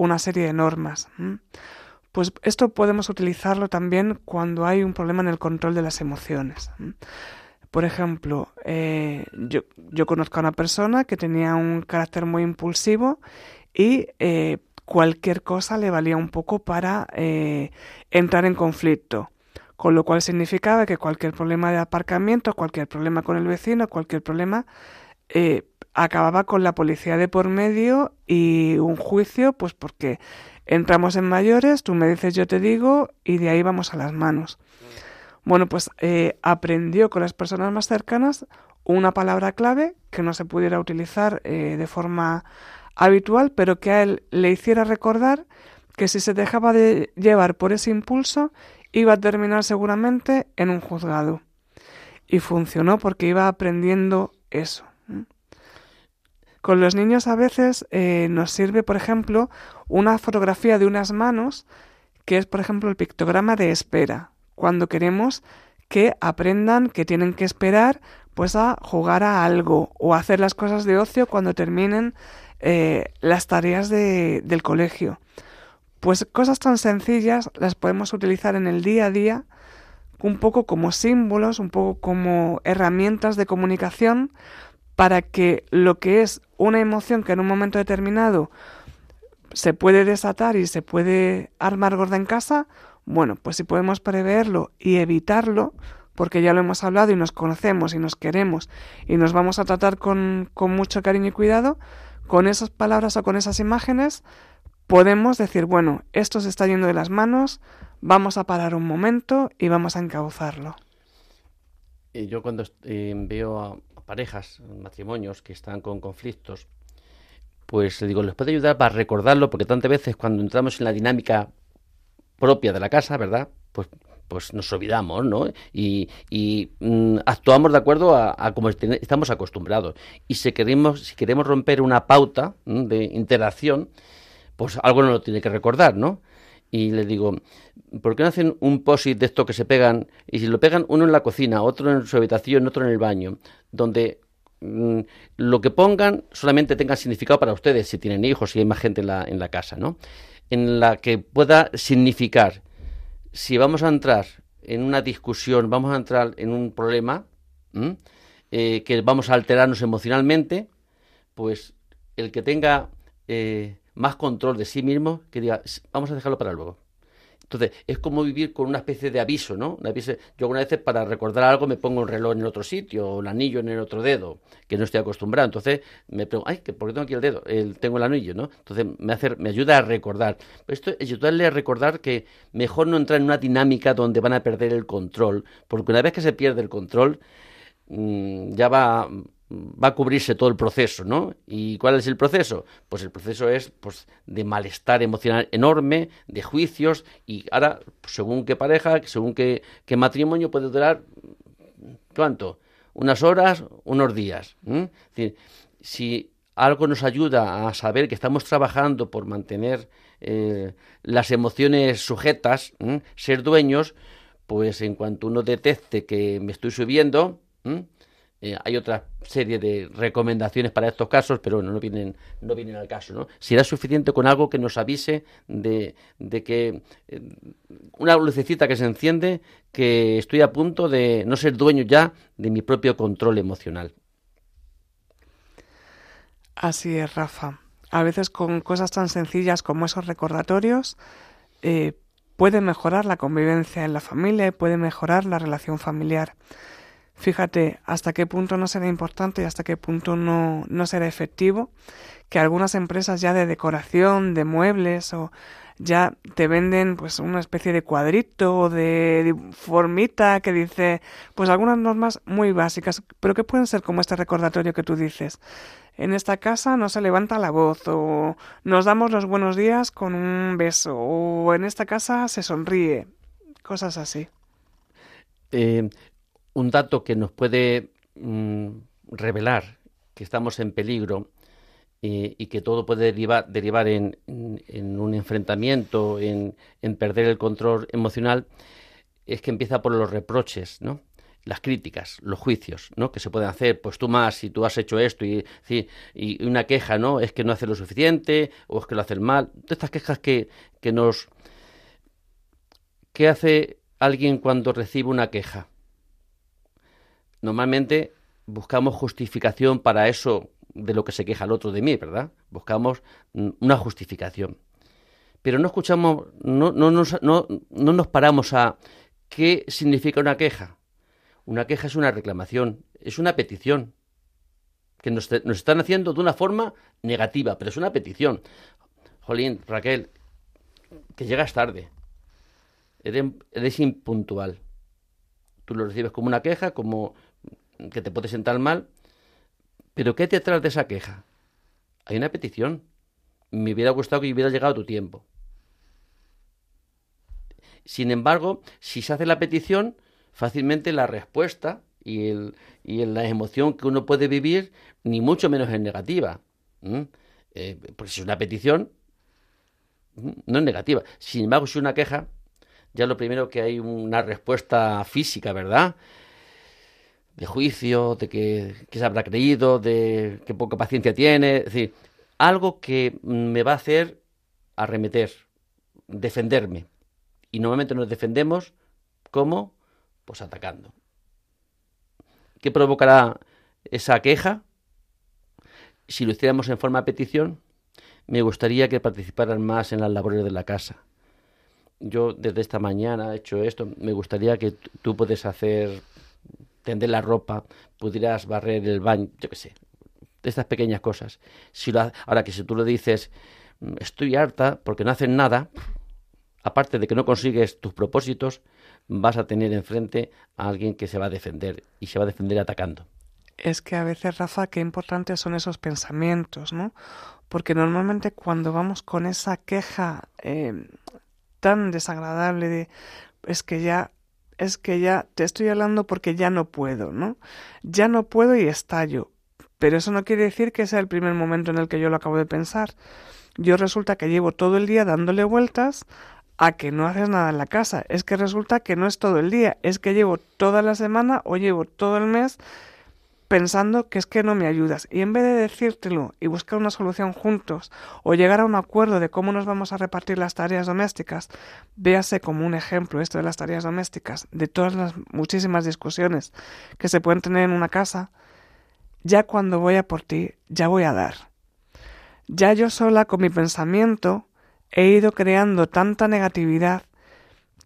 C: una serie de normas. Pues esto podemos utilizarlo también cuando hay un problema en el control de las emociones. Por ejemplo, eh, yo, yo conozco a una persona que tenía un carácter muy impulsivo y eh, cualquier cosa le valía un poco para eh, entrar en conflicto. Con lo cual significaba que cualquier problema de aparcamiento, cualquier problema con el vecino, cualquier problema, acababa con la policía de por medio y un juicio, pues porque Entramos en mayores, tú me dices yo te digo y de ahí vamos a las manos. Bueno, pues eh, aprendió con las personas más cercanas una palabra clave que no se pudiera utilizar eh, de forma habitual, pero que a él le hiciera recordar que si se dejaba de llevar por ese impulso, iba a terminar seguramente en un juzgado. Y funcionó porque iba aprendiendo eso. Con los niños a veces eh, nos sirve, por ejemplo, una fotografía de unas manos, que es, por ejemplo, el pictograma de espera, cuando queremos que aprendan que tienen que esperar pues a jugar a algo o hacer las cosas de ocio cuando terminen eh, las tareas de, del colegio. Pues cosas tan sencillas las podemos utilizar en el día a día un poco como símbolos, un poco como herramientas de comunicación para que lo que es una emoción que en un momento determinado se puede desatar y se puede armar gorda en casa, bueno, pues si podemos preverlo y evitarlo, porque ya lo hemos hablado y nos conocemos y nos queremos y nos vamos a tratar con, con mucho cariño y cuidado, con esas palabras o con esas imágenes podemos decir, bueno, esto se está yendo de las manos, vamos a parar un momento y vamos a encauzarlo.
B: Yo cuando eh, veo parejas, matrimonios que están con conflictos, pues digo, les puede ayudar para recordarlo, porque tantas veces cuando entramos en la dinámica propia de la casa, ¿verdad? Pues, pues nos olvidamos, ¿no? Y, mm, actuamos de acuerdo a, como estamos acostumbrados. Y si queremos, si queremos romper una pauta de interacción, pues algo no lo tiene que recordar, ¿no? Y le digo, ¿por qué no hacen un posit de esto que se pegan? Y si lo pegan uno en la cocina, otro en su habitación, otro en el baño, donde mm, lo que pongan solamente tenga significado para ustedes, si tienen hijos, si hay más gente en la, en la casa, ¿no? En la que pueda significar, si vamos a entrar en una discusión, vamos a entrar en un problema, eh, que vamos a alterarnos emocionalmente, pues el que tenga eh, más control de sí mismo que diga, vamos a dejarlo para luego. Entonces, es como vivir con una especie de aviso, ¿no? yo algunas veces para recordar algo me pongo un reloj en el otro sitio, o el anillo en el otro dedo, que no estoy acostumbrado. Entonces, me pregunto, ay, ¿por qué tengo aquí el dedo? El, tengo el anillo, ¿no? Entonces, me, hace, me ayuda a recordar. Esto es ayudarle a recordar que mejor no entrar en una dinámica donde van a perder el control, porque una vez que se pierde el control, mmm, ya va va a cubrirse todo el proceso, ¿no? ¿Y cuál es el proceso? Pues el proceso es pues, de malestar emocional enorme, de juicios, y ahora, según qué pareja, según qué, qué matrimonio puede durar, ¿cuánto? Unas horas, unos días. Es decir, si algo nos ayuda a saber que estamos trabajando por mantener eh, las emociones sujetas, ser dueños, pues en cuanto uno detecte que me estoy subiendo, eh, hay otra serie de recomendaciones para estos casos, pero no, vienen, no vienen al caso. ¿no? Será suficiente con algo que nos avise de, de que eh, una lucecita que se enciende, que estoy a punto de no ser dueño ya de mi propio control emocional.
C: Así es, Rafa. A veces con cosas tan sencillas como esos recordatorios eh, puede mejorar la convivencia en la familia y puede mejorar la relación familiar. Fíjate hasta qué punto no será importante y hasta qué punto no, no será efectivo que algunas empresas ya de decoración, de muebles o ya te venden pues una especie de cuadrito o de formita que dice pues algunas normas muy básicas, pero que pueden ser como este recordatorio que tú dices. En esta casa no se levanta la voz o nos damos los buenos días con un beso o en esta casa se sonríe, cosas así.
B: Eh, un dato que nos puede mm, revelar que estamos en peligro y que todo puede derivar en, un enfrentamiento, en, perder el control emocional, es que empieza por los reproches, ¿no? las críticas, los juicios, ¿no? Que se pueden hacer, pues tú más, y tú has hecho esto, y, una queja, ¿no? Es que no hace lo suficiente, o es que lo hace mal. Todas estas quejas que, que nos... ¿Qué hace alguien cuando recibe una queja? Normalmente buscamos justificación para eso de lo que se queja el otro de mí, ¿verdad? Buscamos una justificación. Pero no escuchamos, no, no, nos, no, no nos paramos a qué significa una queja. Una queja es una reclamación, es una petición que nos, están haciendo de una forma negativa, pero es una petición. Jolín, Raquel, que llegas tarde. Eres impuntual. Tú lo recibes como una queja, como que te puede sentar mal. Pero ¿qué hay detrás de esa queja? Hay una petición. Me hubiera gustado que hubiera llegado tu tiempo. Sin embargo, si se hace la petición, fácilmente la respuesta y, el, la emoción que uno puede vivir, ni mucho menos es negativa. Eh, porque si es una petición, no es negativa. Sin embargo, si es una queja, ya lo primero que hay una respuesta física, ¿verdad? De juicio, de que, que se habrá creído, de que poca paciencia tiene, es decir, algo que me va a hacer arremeter, defenderme. Y normalmente nos defendemos como pues atacando. ¿Qué provocará esa queja? Si lo hiciéramos en forma de petición, me gustaría que participaran más en las labores de la casa. Yo desde esta mañana he hecho esto, me gustaría que tú puedes hacer, tender la ropa, pudieras barrer el baño, yo qué sé, estas pequeñas cosas. Si lo, ahora que si tú lo dices, mm, estoy harta porque no hacen nada, aparte de que no consigues tus propósitos, vas a tener enfrente a alguien que se va a defender y se va a defender atacando.
C: Es que a veces, Rafa, qué importantes son esos pensamientos, ¿no? Porque normalmente cuando vamos con esa queja eh, tan desagradable de es que ya es que ya te estoy hablando porque ya no puedo, ¿no? Ya no puedo y estallo. Pero eso no quiere decir que sea el primer momento en el que yo lo acabo de pensar. Yo resulta que llevo todo el día dándole vueltas a que no haces nada en la casa. Es que resulta que no es todo el día, es que llevo toda la semana o llevo todo el mes pensando que es que no me ayudas. Y en vez de decírtelo y buscar una solución juntos o llegar a un acuerdo de cómo nos vamos a repartir las tareas domésticas, véase como un ejemplo esto de las tareas domésticas, de todas las muchísimas discusiones que se pueden tener en una casa, ya cuando voy a por ti, ya voy a dar. Ya yo sola con mi pensamiento he ido creando tanta negatividad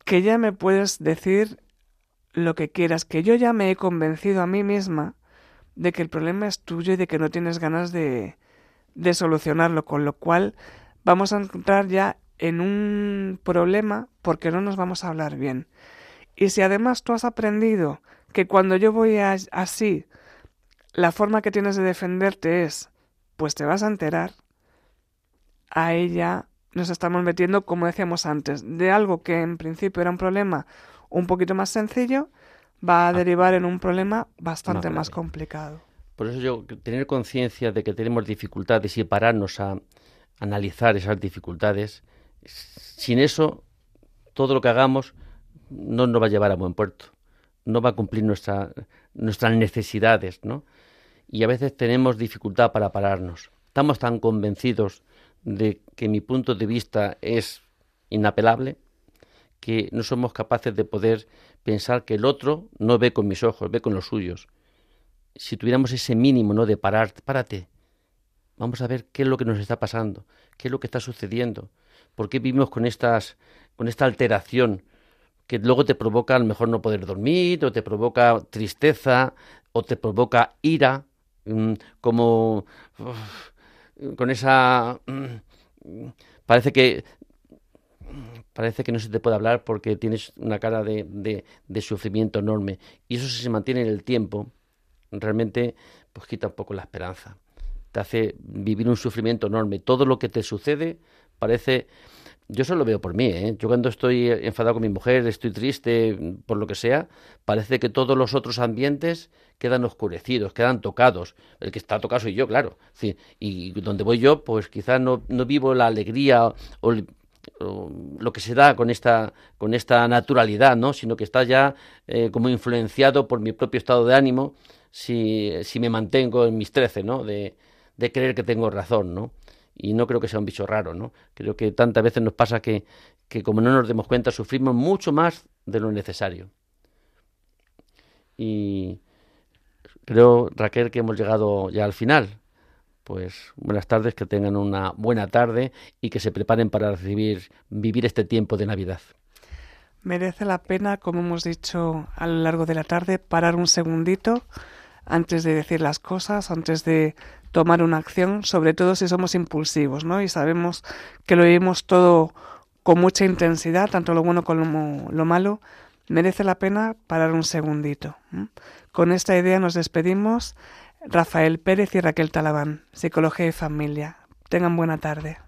C: que ya me puedes decir lo que quieras, que yo ya me he convencido a mí misma de que el problema es tuyo y de que no tienes ganas de, de solucionarlo, con lo cual vamos a entrar ya en un problema porque no nos vamos a hablar bien. Y si además tú has aprendido que cuando yo voy así, la forma que tienes de defenderte es, pues te vas a enterar, a ella nos estamos metiendo, como decíamos antes, de algo que en principio era un problema un poquito más sencillo, va a ah. derivar en un problema bastante más complicado.
B: Por eso yo, tener conciencia de que tenemos dificultades y pararnos a analizar esas dificultades, sin eso, todo lo que hagamos no nos va a llevar a buen puerto, no va a cumplir nuestra, nuestras necesidades, ¿no? Y a veces tenemos dificultad para pararnos. Estamos tan convencidos de que mi punto de vista es inapelable, que no somos capaces de poder pensar que el otro no ve con mis ojos, ve con los suyos. Si tuviéramos ese mínimo, ¿no? De parar, párate. Vamos a ver qué es lo que nos está pasando, qué es lo que está sucediendo, por qué vivimos con estas, con esta alteración que luego te provoca a lo mejor no poder dormir, o te provoca tristeza, o te provoca ira, mm, como con esa... Mm, parece que parece que no se te puede hablar porque tienes una cara de, de, sufrimiento enorme. Y eso si se mantiene en el tiempo, realmente pues quita un poco la esperanza. Te hace vivir un sufrimiento enorme. Todo lo que te sucede parece... Yo eso lo veo por mí, ¿eh? Yo cuando estoy enfadado con mi mujer, estoy triste, por lo que sea, parece que todos los otros ambientes quedan oscurecidos, quedan tocados. El que está tocado soy yo, claro. Sí, y donde voy yo, pues quizás no, no vivo la alegría o, lo que se da con esta, con esta naturalidad, ¿no? Sino que está ya eh, como influenciado por mi propio estado de ánimo si, si me mantengo en mis trece, ¿no? De, de creer que tengo razón, ¿no? Y no creo que sea un bicho raro, ¿no? Creo que tantas veces nos pasa que, que como no nos demos cuenta sufrimos mucho más de lo necesario. Y, Creo, Raquel, que hemos llegado ya al final. Pues buenas tardes, que tengan una buena tarde y que se preparen para recibir, vivir este tiempo de Navidad.
C: Merece la pena, como hemos dicho a lo largo de la tarde, parar un segundito antes de decir las cosas, antes de tomar una acción, sobre todo si somos impulsivos, ¿no? Y sabemos que lo vivimos todo con mucha intensidad, tanto lo bueno como lo malo, merece la pena parar un segundito. Con esta idea nos despedimos. Rafael Pérez y Raquel Talabán, Psicología y Familia. Tengan buena tarde.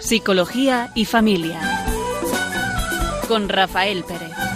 A: Psicología y Familia con Rafael Pérez.